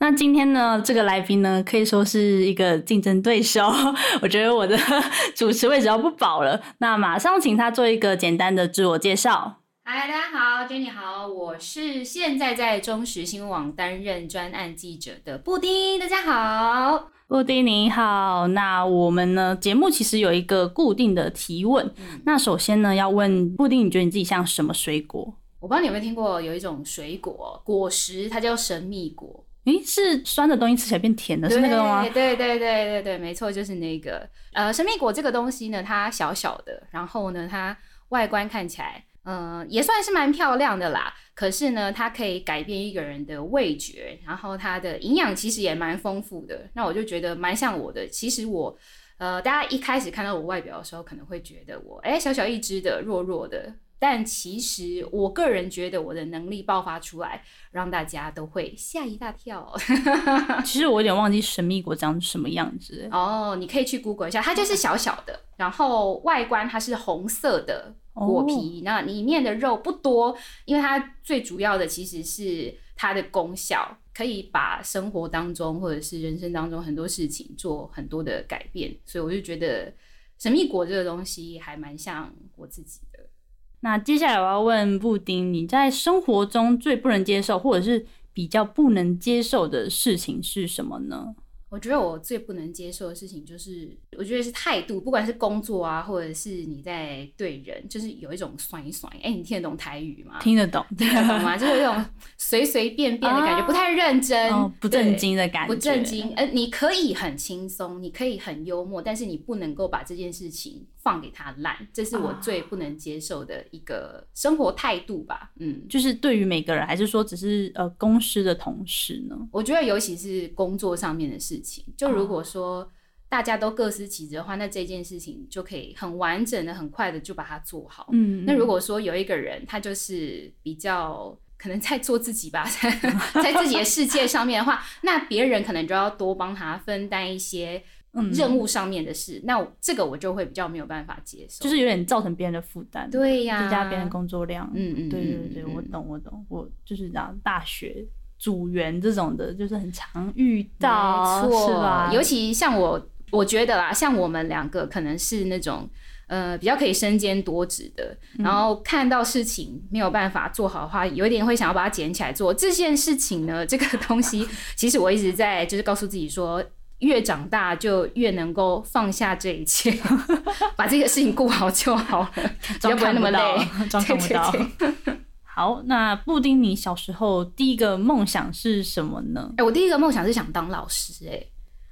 那今天呢，这个来宾呢，可以说是一个竞争对手。我觉得我的主持位置要不保了。那马上请他做一个简单的自我介绍。嗨，大家好，Jenny 好，我是现在在中时新闻网担任专案记者的布丁。大家好，布丁你好。那我们呢，节目其实有一个固定的提问。那首先呢，要问布丁，你觉得你自己像什么水果？我不知道你有没有听过有一种水果果实，它叫神秘果。诶，是酸的东西吃起来变甜的，是那个吗？对对对对对，没错，就是那个。呃，神秘果这个东西呢，它小小的，然后呢，它外观看起来，嗯，也算是蛮漂亮的啦。可是呢，它可以改变一个人的味觉，然后它的营养其实也蛮丰富的。那我就觉得蛮像我的。其实我，呃，大家一开始看到我外表的时候，可能会觉得我，哎，小小一只的，弱弱的。但其实，我个人觉得我的能力爆发出来，让大家都会吓一大跳。其实我有点忘记神秘果长什么样子哦，你可以去 Google 一下，它就是小小的，然后外观它是红色的果皮，那里面的肉不多，因为它最主要的其实是它的功效，可以把生活当中或者是人生当中很多事情做很多的改变，所以我就觉得神秘果这个东西还蛮像我自己的。那接下来我要问布丁，你在生活中最不能接受，或者是比较不能接受的事情是什么呢？我觉得我最不能接受的事情就是，我觉得是态度，不管是工作啊，或者是你在对人，就是有一种酸一酸。哎，你听得懂台语吗？听得懂，听得懂吗？就是一种随随便便的感觉，不太认真，不正经的感觉，不正经。呃，你可以很轻松，你可以很幽默，但是你不能够把这件事情放给他烂，这是我最不能接受的一个生活态度吧。嗯，就是对于每个人，还是说只是呃公司的同事呢？我觉得尤其是工作上面的事情。就如果说大家都各司其职的话，那这件事情就可以很完整的、很快的就把它做好。嗯，那如果说有一个人他就是比较可能在做自己吧，在自己的世界上面的话，那别人可能就要多帮他分担一些任务上面的事。那这个我就会比较没有办法接受，就是有点造成别人的负担。对呀，增加别人工作量。嗯嗯，对对对，我懂我懂，我就是这样大学。组员这种的，就是很常遇到，是吧？尤其像我，我觉得啦，像我们两个可能是那种，呃，比较可以身兼多职的。然后看到事情没有办法做好的话，有一点会想要把它捡起来做。这件事情呢，这个东西，其实我一直在就是告诉自己说，越长大就越能够放下这一切，把这个事情顾好就好了，不要那么累，装看不到。好，那布丁，你小时候第一个梦想是什么呢？哎，我第一个梦想是想当老师，哎。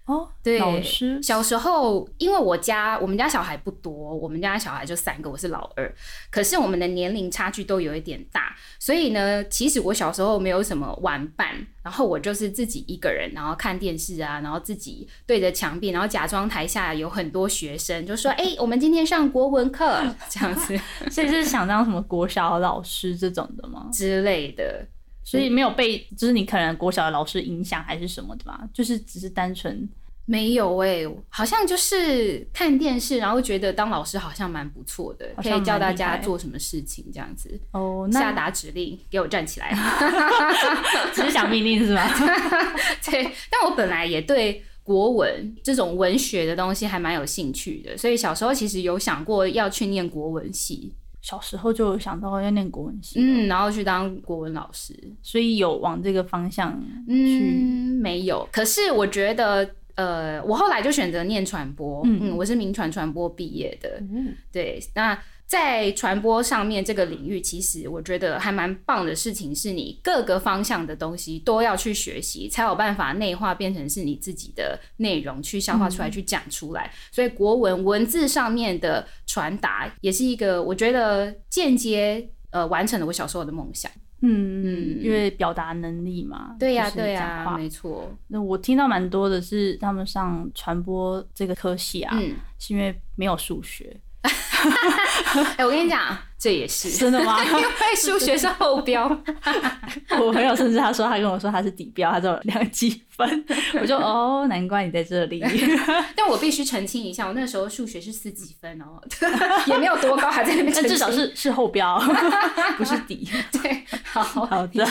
哦，对，老师。小时候，因为我家我们家小孩不多，我们家小孩就三个，我是老二。可是我们的年龄差距都有一点大，所以呢，其实我小时候没有什么玩伴，然后我就是自己一个人，然后看电视啊，然后自己对着墙壁，然后假装台下有很多学生，就说：“哎，我们今天上国文课。”这样子，所以是想当什么国小老师这种的吗？之类的。所以没有被，就是你可能国小的老师影响还是什么的吧？就是只是单纯没有哎，好像就是看电视，然后觉得当老师好像蛮不错的，可以教大家做什么事情这样子。哦，下达指令，给我站起来，只是想命令是吧？对，但我本来也对国文这种文学的东西还蛮有兴趣的，所以小时候其实有想过要去念国文系。小时候就想到要念国文系，嗯，然后去当国文老师，所以有往这个方向去。没有，可是我觉得，呃，我后来就选择念传播，嗯，我是名传传播毕业的，嗯，对，那。在传播上面这个领域，其实我觉得还蛮棒的事情，是你各个方向的东西都要去学习，才有办法内化变成是你自己的内容，去消化出来，去讲出来。所以国文文字上面的传达，也是一个我觉得间接呃完成了我小时候的梦想。嗯嗯，因为表达能力嘛。对呀、就是对呀、没错。那我听到蛮多的是他们上传播这个科系啊，嗯，是因为没有数学。哎、我跟你讲，这也是真的吗？因为数学是后标。我朋友甚至他说他跟我说他是底标，他只有两几分，我就哦，难怪你在这里。但我必须澄清一下，我那时候数学是四几分哦，也没有多高，还在那边。但至少是是后标，不是底。对，好好的。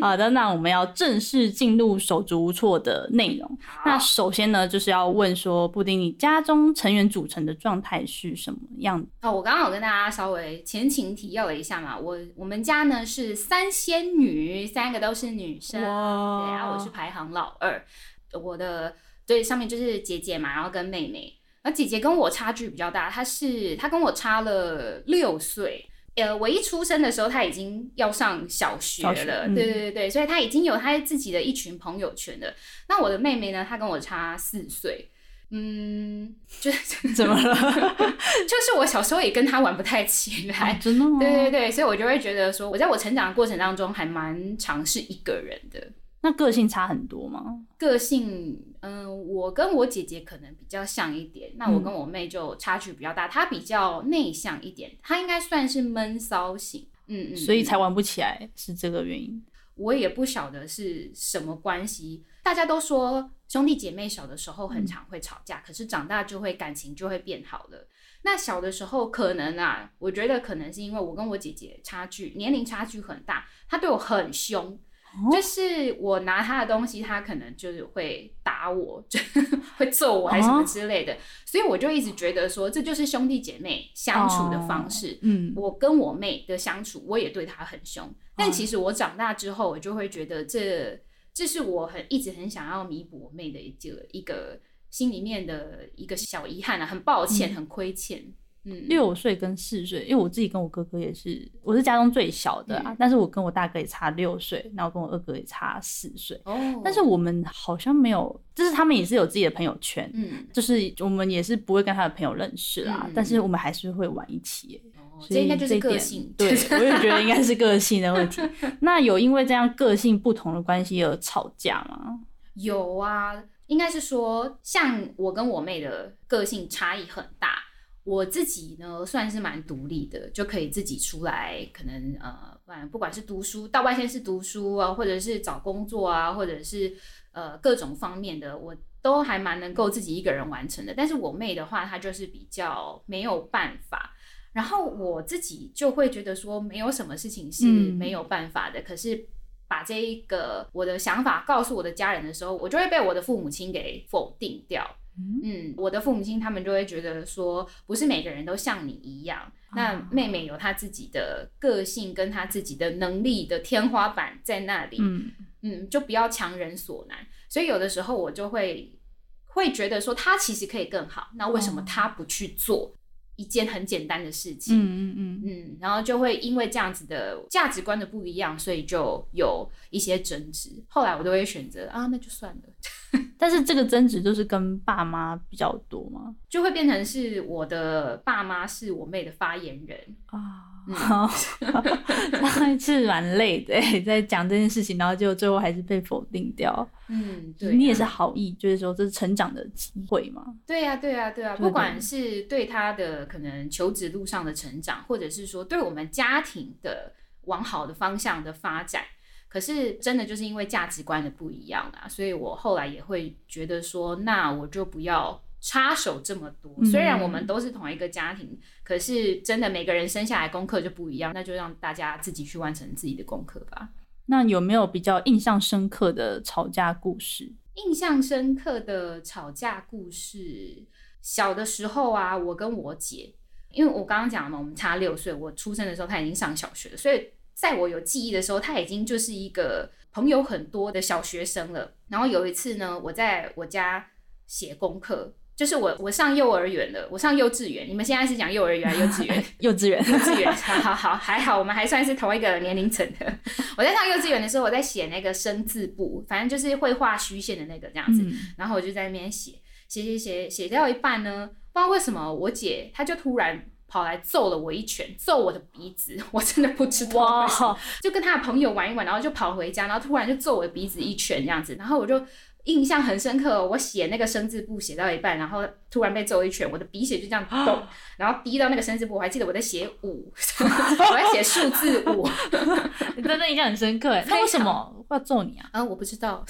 好的，那我们要正式进入手足无措的内容。那首先呢，就是要问说，布丁，你家中成员组成的状态是什么样？哦，我刚刚有跟大家稍微前情提要了一下嘛，我我们家呢是三仙女，三个都是女生，对哇啊，我是排行老二，我的对上面就是姐姐嘛，然后跟妹妹，那姐姐跟我差距比较大，她是她跟我差了六岁。呃，我一出生的时候，她已经要上小学了，小学嗯。对对对对，所以她已经有她自己的一群朋友圈了。那我的妹妹呢，她跟我差四岁，嗯，就是 怎么了？就是我小时候也跟他玩不太起来，真的吗？对对对，所以我就会觉得说，我在我成长的过程当中还蛮尝试一个人的那个性差很多吗？个性。嗯、我跟我姐姐可能比较像一点，那我嗯跟我妹就差距比较大。她比较内向一点，她应该算是闷骚型。嗯嗯，所以嗯才玩不起来，是这个原因。我也不晓得是什么关系。大家都说兄弟姐妹小的时候很常会吵架，可是长大就会感情就会变好了。那小的时候可能啊，我觉得可能是因为我跟我姐姐差距年龄差距很大，她对我很凶。就是我拿她的东西，她可能就是会打我，就 会揍我还是什么之类的，所以我就一直觉得说，这就是兄弟姐妹相处的方式。嗯，我跟我妹的相处，我也对她很凶。但其实我长大之后，我就会觉得这这是我很一直很想要弥补我妹的一个一个心里面的一个小遗憾啊，很抱歉，很亏欠。嗯，六岁跟四岁，因为我自己跟我哥哥也是，我是家中最小的啊，嗯。但是我跟我大哥也差六岁，然后跟我二哥也差四岁，哦，但是我们好像没有，就是他们也是有自己的朋友圈，嗯，就是我们也是不会跟他的朋友认识啦，嗯但是我们还是会玩一起。这应该就是个性。对，我也觉得应该是个性的问题。那有因为这样个性不同的关系而吵架吗？有啊，应该是说，像我跟我妹的个性差异很大。我自己呢，算是蛮独立的，就可以自己出来，可能呃，不管是读书到外县市读书啊，或者是找工作啊，或者是呃各种方面的，我都还蛮能够自己一个人完成的。但是我妹的话，她就是比较没有办法。然后我自己就会觉得说，没有什么事情是嗯没有办法的。可是把这一个我的想法告诉我的家人的时候，我就会被我的父母亲给否定掉。嗯，我的父母亲他们就会觉得说，不是每个人都像你一样。那妹妹有她自己的个性跟她自己的能力的天花板在那里，嗯，嗯，就不要强人所难。所以有的时候我就会会觉得说，她其实可以更好，那为什么她不去做一件很简单的事情？嗯嗯嗯，嗯，然后就会因为这样子的价值观的不一样，所以就有一些争执。后来我都会选择啊，那就算了。但是这个争执就是跟爸妈比较多嘛？就会变成是我的爸妈是我妹的发言人，啊，嗯上一次蛮累的欸，在讲这件事情，然后就最后还是被否定掉。嗯，对、你也是，好意，就是说这是成长的机会嘛。对呀、对呀、对呀、对不管是对他的可能求职路上的成长，或者是说对我们家庭的往好的方向的发展。可是真的就是因为价值观的不一样啊，所以我后来也会觉得说，那我就不要插手这么多。嗯虽然我们都是同一个家庭，可是真的每个人生下来功课就不一样，那就让大家自己去完成自己的功课吧。那有没有比较印象深刻的吵架故事？印象深刻的吵架故事，小的时候啊，我跟我姐，因为我刚刚讲了嘛，我们差六岁，我出生的时候她已经上小学了，所以在我有记忆的时候，他已经就是一个朋友很多的小学生了。然后有一次呢，我在我家写功课。就是我，我上幼儿园了，我上幼稚园。你们现在是讲幼儿园还是幼稚园？幼稚园，幼稚园，好好好，还好，我们还算是同一个年龄层的。我在上幼稚园的时候，我在写那个生字簿，反正就是会画虚线的那个这样子。嗯然后我就在那边写，写写写写到一半呢，不知道为什么我姐她就突然跑来揍了我一拳，揍我的鼻子，我真的不知道为什么，哇，就跟他的朋友玩一玩，然后就跑回家，然后突然就揍我的鼻子一拳这样子，然后我就印象很深刻哦，我写那个生字簿写到一半，然后突然被揍一拳，我的鼻血就这样咚，然后滴到那个生字簿，我还记得我在写五，我在写数字五，你真的印象很深刻哎。那为什么要揍你啊？啊，我不知道，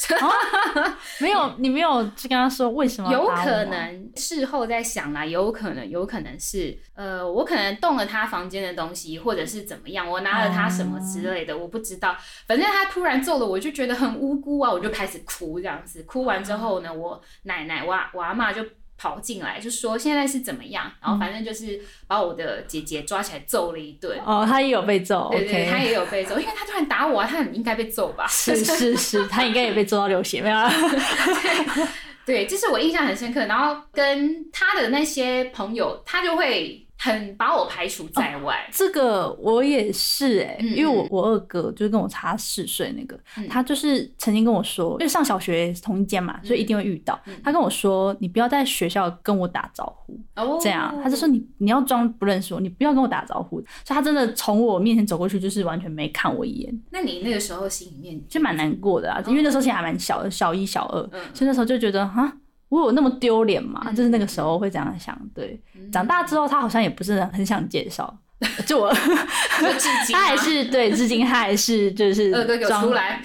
没有，你没有去跟他说为什么有可能事后再想啦，有可能，有可能是呃，我可能动了他房间的东西，或者是怎么样，我拿了他什么之类的，我不知道。反正他突然揍了我，就觉得很无辜啊，我就开始哭这样子。哭完之后呢，我奶奶、我阿妈就。跑进来就说现在是怎么样，然后反正就是把我的姐姐抓起来揍了一顿。哦，他也有被揍对对，他也有被揍，因为他突然打我啊，他很应该被揍吧？是 是是，他应该也被揍到流血，没有啊？对，这是我印象很深刻。然后跟他的那些朋友，他就会很把我排除在外。这个我也是哎、嗯因为我我二哥就是跟我差四岁那个，嗯他就是曾经跟我说，因为上小学同一间嘛，所以一定会遇到。嗯他跟我说，你不要在学校跟我打招呼，哦这样，他就说你你要装不认识我，你不要跟我打招呼。所以他真的从我面前走过去，就是完全没看我一眼，那你那个时候心里面就蛮难过的啊。因为那时候其实还蛮小的，小一小二，嗯所以那时候就觉得哈。我有那么丢脸吗？嗯就是那个时候会这样想。对，嗯长大之后他好像也不是很想介绍，就我 至今他还是对，至今他还是就是 有出，来，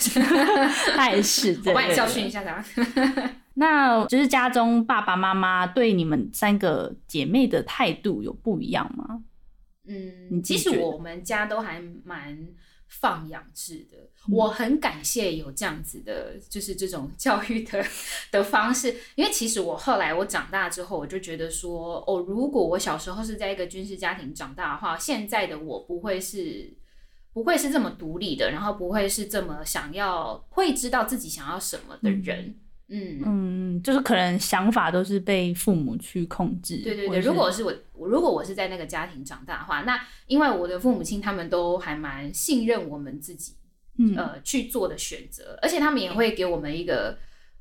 他还是我对对帮你教训一下他。那就是家中爸爸妈妈对你们三个姐妹的态度有不一样吗？嗯，其实我们家都还蛮放养制的，嗯我很感谢有这样子的，就是这种教育的 的方式。因为其实我后来我长大之后，我就觉得说，哦，如果我小时候是在一个军事家庭长大的话，现在的我不会是。不会是这么独立的，然后不会是这么想要会知道自己想要什么的人，嗯嗯嗯，就是可能想法都是被父母去控制。对对对，如果是我，如果我是在那个家庭长大的话，那因为我的父母亲他们都还蛮信任我们自己，嗯呃去做的选择，而且他们也会给我们一个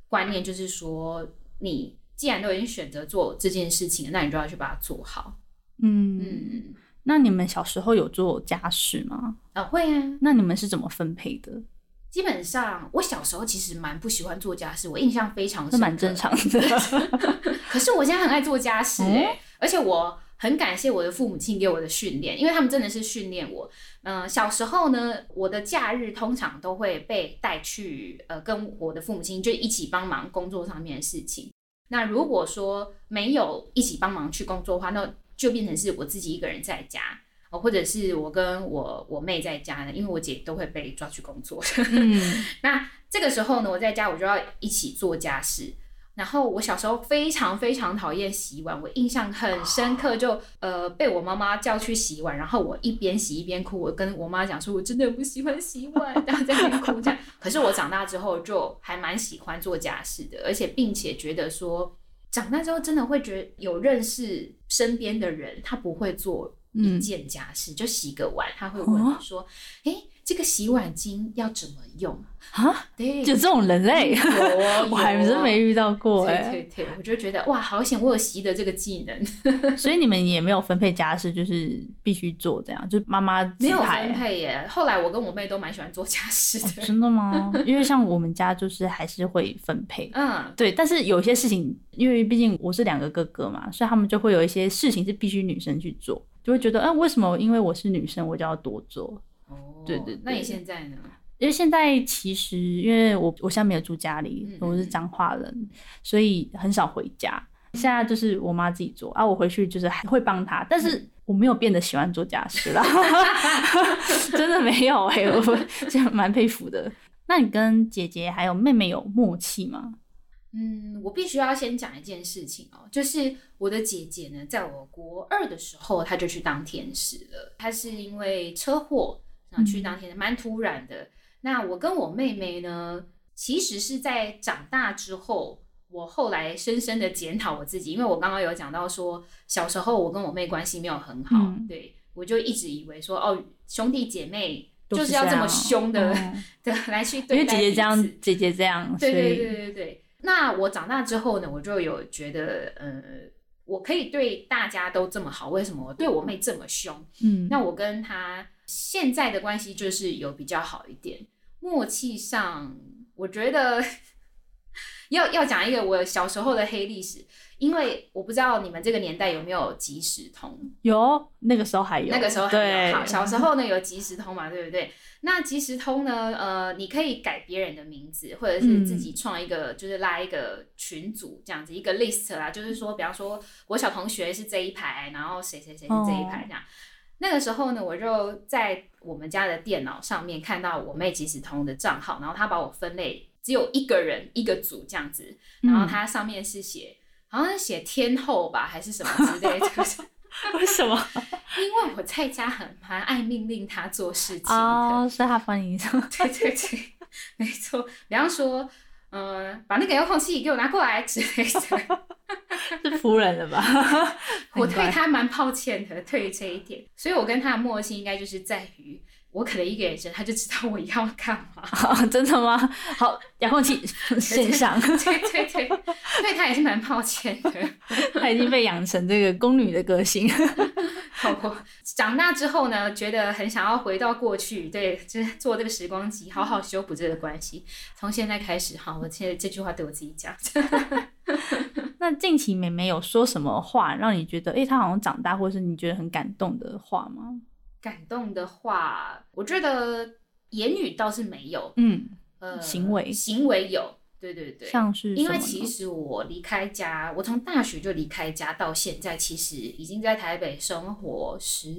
观念，就是说，你既然都已经选择做这件事情，那你就要去把它做好。嗯，嗯，那你们小时候有做家事吗？啊、会啊。那你们是怎么分配的？基本上，我小时候其实蛮不喜欢做家事，我印象非常这深。蛮正常的。可是我现在很爱做家事哦哎、而且我很感谢我的父母亲给我的训练，因为他们真的是训练我。嗯、小时候呢，我的假日通常都会被带去呃，跟我的父母亲就一起帮忙工作上面的事情。那如果说没有一起帮忙去工作的话，那就变成是我自己一个人在家。哦，或者是我跟我我妹在家呢，因为我姐都会被抓去工作。嗯，那这个时候呢，我在家我就要一起做家事。然后我小时候非常非常讨厌洗碗，我印象很深刻就，呃被我妈妈叫去洗碗，然后我一边洗一边哭，我跟我妈讲说，我真的不喜欢洗碗，然后在那边哭这样。可是我长大之后就还蛮喜欢做家事的，而且并且觉得说，长大之后真的会觉得有认识身边的人，他不会做一件家事，就洗个碗，他会问你说，诶，这个洗碗巾要怎么用？啊，对，就这种人类，有哦 我还真没遇到过。对对，我就觉得哇，好险，我有习得这个技能，所以你们也没有分配家事，就是必须做这样，就妈妈 没有分配耶。后来我跟我妹都蛮喜欢做家事的，真的吗？因为像我们家就是还是会分配，嗯，对，但是有些事情，因为毕竟我是两个哥哥嘛，所以他们就会有一些事情是必须女生去做，就会觉得，嗯、为什么因为我是女生我就要多做？哦对对对那你现在呢？因为现在其实因为我我现在没有住家里嗯，我是彰化人，所以很少回家。现在就是我妈自己做啊，我回去就是还会帮她，但是我没有变得喜欢做家事啦，真的没有哎、我蛮佩服的。那你跟姐姐还有妹妹有默契吗？嗯，我必须要先讲一件事情哦，就是我的姐姐呢，在我国二的时候，她就去当天使了。她是因为车祸，然后去当天使，蛮突然的。那我跟我妹妹呢，其实是在长大之后，我后来深深的检讨我自己，因为我刚刚有讲到说，小时候我跟我妹关系没有很好，嗯对我就一直以为说，哦，兄弟姐妹就是要这么凶的、嗯的来去对待因为姐姐这样，姐姐这样，对对对对对。那我长大之后呢，我就有觉得，呃，我可以对大家都这么好，为什么我对我妹这么凶？嗯，那我跟她现在的关系就是有比较好一点，默契上，我觉得要要讲一个我小时候的黑历史，因为我不知道你们这个年代有没有即时通，有那个时候还有，那个时候还对有好，小时候呢有即时通嘛，对不对？那即时通呢，呃，你可以改别人的名字，或者是自己创一个，就是拉一个群组这样子，一个 list 啦，就是说，比方说我小同学是这一排，然后谁谁谁是这一排这样。那个时候呢，我就在我们家的电脑上面看到我妹即时通的账号，然后她把我分类，只有一个人一个组这样子，然后它上面是写，好像是写天后吧，还是什么之类的。为什么？因为我在家很蛮爱命令他做事情的，哦，是他帮你做，对对对，没错。比方说，嗯、把那个遥控器给我拿过来之类的，是夫人了吧？我对他蛮抱歉的，对于这一点。所以我跟他的默契应该就是在于，我可能一个眼神他就知道我要干嘛。哦 真的吗？好，遥控器线上，对对对，所以他也是蛮抱歉的。他已经被养成这个宫女的个性。我长大之后呢，觉得很想要回到过去，对，就是做这个时光机，好好修补这个关系。从现在开始，哈，我现在这句话对我自己讲。那近期妹妹有说什么话让你觉得，诶，她好像长大，或是你觉得很感动的话吗？感动的话，我觉得言语倒是没有，嗯，呃，行为行为有，对对对。像是因为其实我离开家，我从大学就离开家到现在，其实已经在台北生活十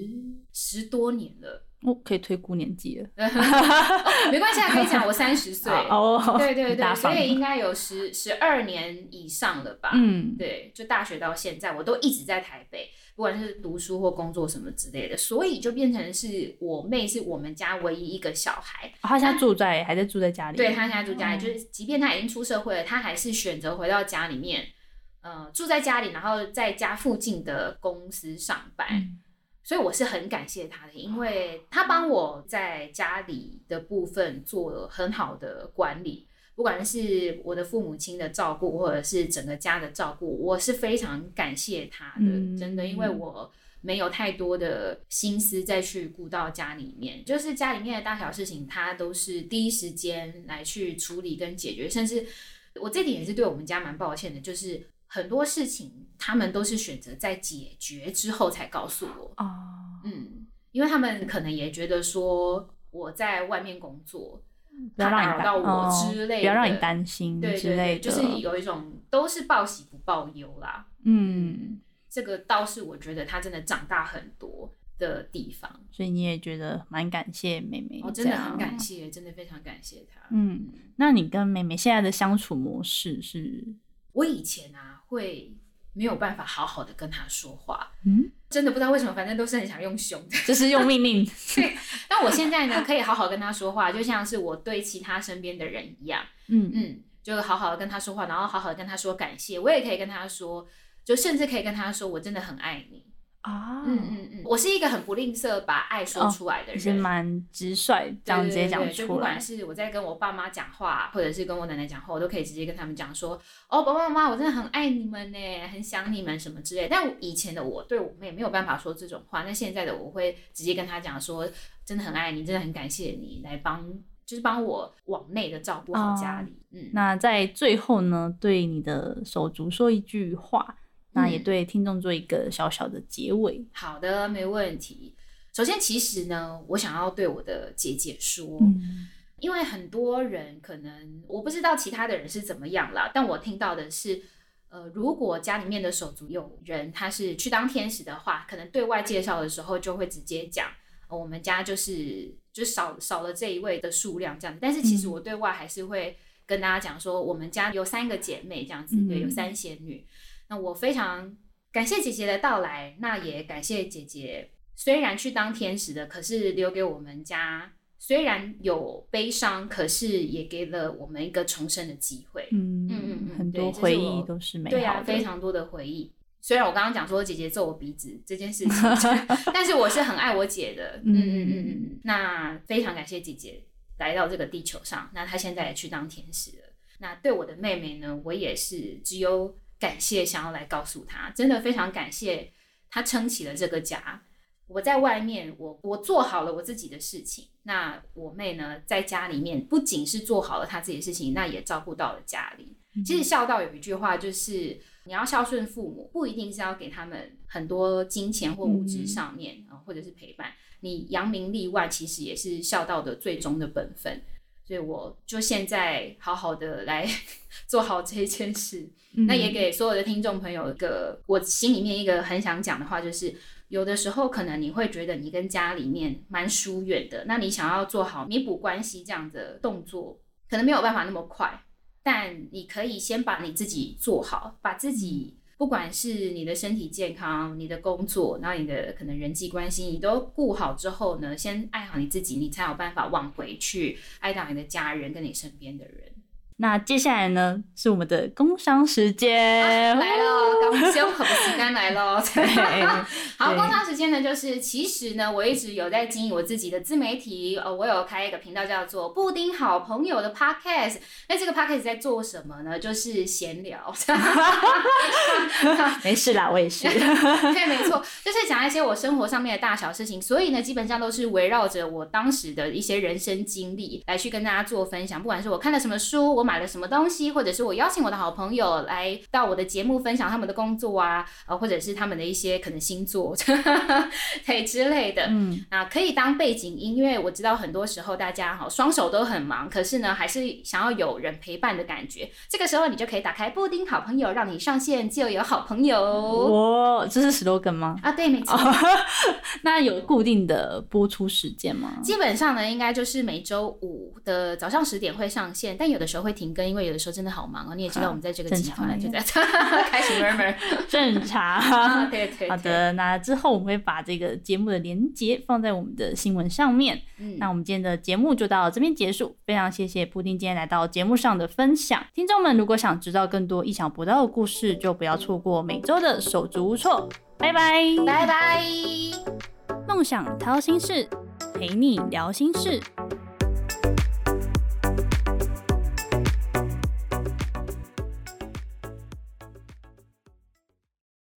十多年了。我可以推估年纪了。哦 没关系，啊，可以讲我三十岁。哦，对对对，所以应该有十十二年以上了吧？嗯，对，就大学到现在，我都一直在台北，不管是读书或工作什么之类的，所以就变成是我妹是我们家唯一一个小孩。哦她现在住在还在住在家里，对她现在住家里，哦就是即便她已经出社会了，她还是选择回到家里面，呃，住在家里，然后在家附近的公司上班。嗯所以我是很感谢他的，因为他帮我在家里的部分做了很好的管理，不管是我的父母亲的照顾，或者是整个家的照顾，我是非常感谢他的，嗯真的，因为我没有太多的心思再去顾到家里面，就是家里面的大小事情，他都是第一时间来去处理跟解决，甚至我这点也是对我们家蛮抱歉的，就是很多事情他们都是选择在解决之后才告诉我。哦，嗯，因为他们可能也觉得说我在外面工作，不要让你怕打扰到我哦之类的不要让你担心之类的，就是有一种都是报喜不报忧啦。嗯，这个倒是我觉得他真的长大很多的地方，所以你也觉得蛮感谢妹妹，我、真的很感。谢，真的非常感谢她。嗯，那你跟妹妹现在的相处模式是？我以前啊会没有办法好好的跟他说话，嗯，真的不知道为什么，反正都是很想用凶的。就是用命令，但我现在呢，可以好好跟他说话，就像是我对其他身边的人一样。嗯嗯，就好好的跟他说话，然后好好的跟他说感谢。我也可以跟他说，就甚至可以跟他说，我真的很爱你。啊嗯嗯嗯，我是一个很不吝啬把爱说出来的也是人。蛮直率，这样对直接讲对对就不管。是我在跟我爸妈讲话，或者是跟我奶奶讲话，我都可以直接跟他们讲说：“哦，爸爸妈妈，我真的很爱你们呢，很想你们什么之类。”但以前的我对我妹没有办法说这种话，那现在的我会直接跟她讲说：“真的很爱你，真的很感谢你来帮，就是帮我往内的照顾好家里。嗯，那在最后呢，对你的手足说一句话，那也嗯对听众做一个小小的结尾。好的，没问题。首先，其实呢，我想要对我的姐姐说，嗯因为很多人可能我不知道其他的人是怎么样啦，但我听到的是，呃，如果家里面的手足有人他是去当天使的话，可能对外介绍的时候就会直接讲，呃我们家就是就少少了这一位的数量这样子。但是其实嗯我对外还是会跟大家讲说，我们家有三个姐妹这样子，对，有嗯三仙女。那我非常感谢姐姐的到来，那也感谢姐姐虽然去当天使的，可是留给我们家虽然有悲伤，可是也给了我们一个重生的机会。嗯嗯嗯嗯很多回忆都是美好的。对啊，非常多的回忆。虽然我刚刚讲说姐姐揍我鼻子这件事情，但是我是很爱我姐的。嗯嗯嗯嗯嗯。那非常感谢姐姐来到这个地球上，那她现在也去当天使了。那对我的妹妹呢，我也是只有感谢想要来告诉他，真的非常感谢他撑起了这个家。我在外面，我我做好了我自己的事情。那我妹呢，在家里面不仅是做好了她自己的事情，那也照顾到了家里。其实孝道有一句话，就是你要孝顺父母，不一定是要给他们很多金钱或物质上面啊，或者是陪伴。你扬名立万，其实也是孝道的最终的本分。所以我就现在好好的来 做好这一件事。那也给所有的听众朋友一个我心里面一个很想讲的话，就是。有的时候，可能你会觉得你跟家里面蛮疏远的，那你想要做好弥补关系这样的动作，可能没有办法那么快。但你可以先把你自己做好，把自己不管是你的身体健康、你的工作，然后你的可能人际关系，你都顾好之后呢，先爱好你自己，你才有办法往回去爱到你的家人跟你身边的人。那接下来呢，是我们的工商时间来了，刚修可不时间来了。好，工商时间呢，就是其实呢，我一直有在经营我自己的自媒体，呃，我有开一个频道叫做布丁好朋友的 Podcast。那这个 Podcast 在做什么呢？就是闲聊。没事啦，我也是。对，没错，就是讲一些我生活上面的大小事情，所以呢，基本上都是围绕着我当时的一些人生经历来去跟大家做分享。不管是我看了什么书，我买了什么东西，或者是我邀请我的好朋友来到我的节目分享他们的工作啊，呃，或者是他们的一些可能星座，对之类的，嗯，啊，可以当背景音乐。我知道很多时候大家哈双手都很忙，可是呢，还是想要有人陪伴的感觉。这个时候你就可以打开布丁好朋友，让你上线就有好朋友。哇，这是 slogan 吗？啊，对，没错。那有固定的播出时间吗？基本上呢，应该就是每周五的早上十点会上线，但有的时候会。停更，因为有的时候真的好忙哦。你也知道，我们在这个集团就在 开始 murmur，正常。对对。好的，那之后我们会把这个节目的连接放在我们的新闻上面。嗯，那我们今天的节目就到这边结束。非常谢谢布丁今天来到节目上的分享。听众们，如果想知道更多意想不到的故事，就不要错过每周的手足无措。拜拜，拜拜。梦想掏心事，陪你聊心事。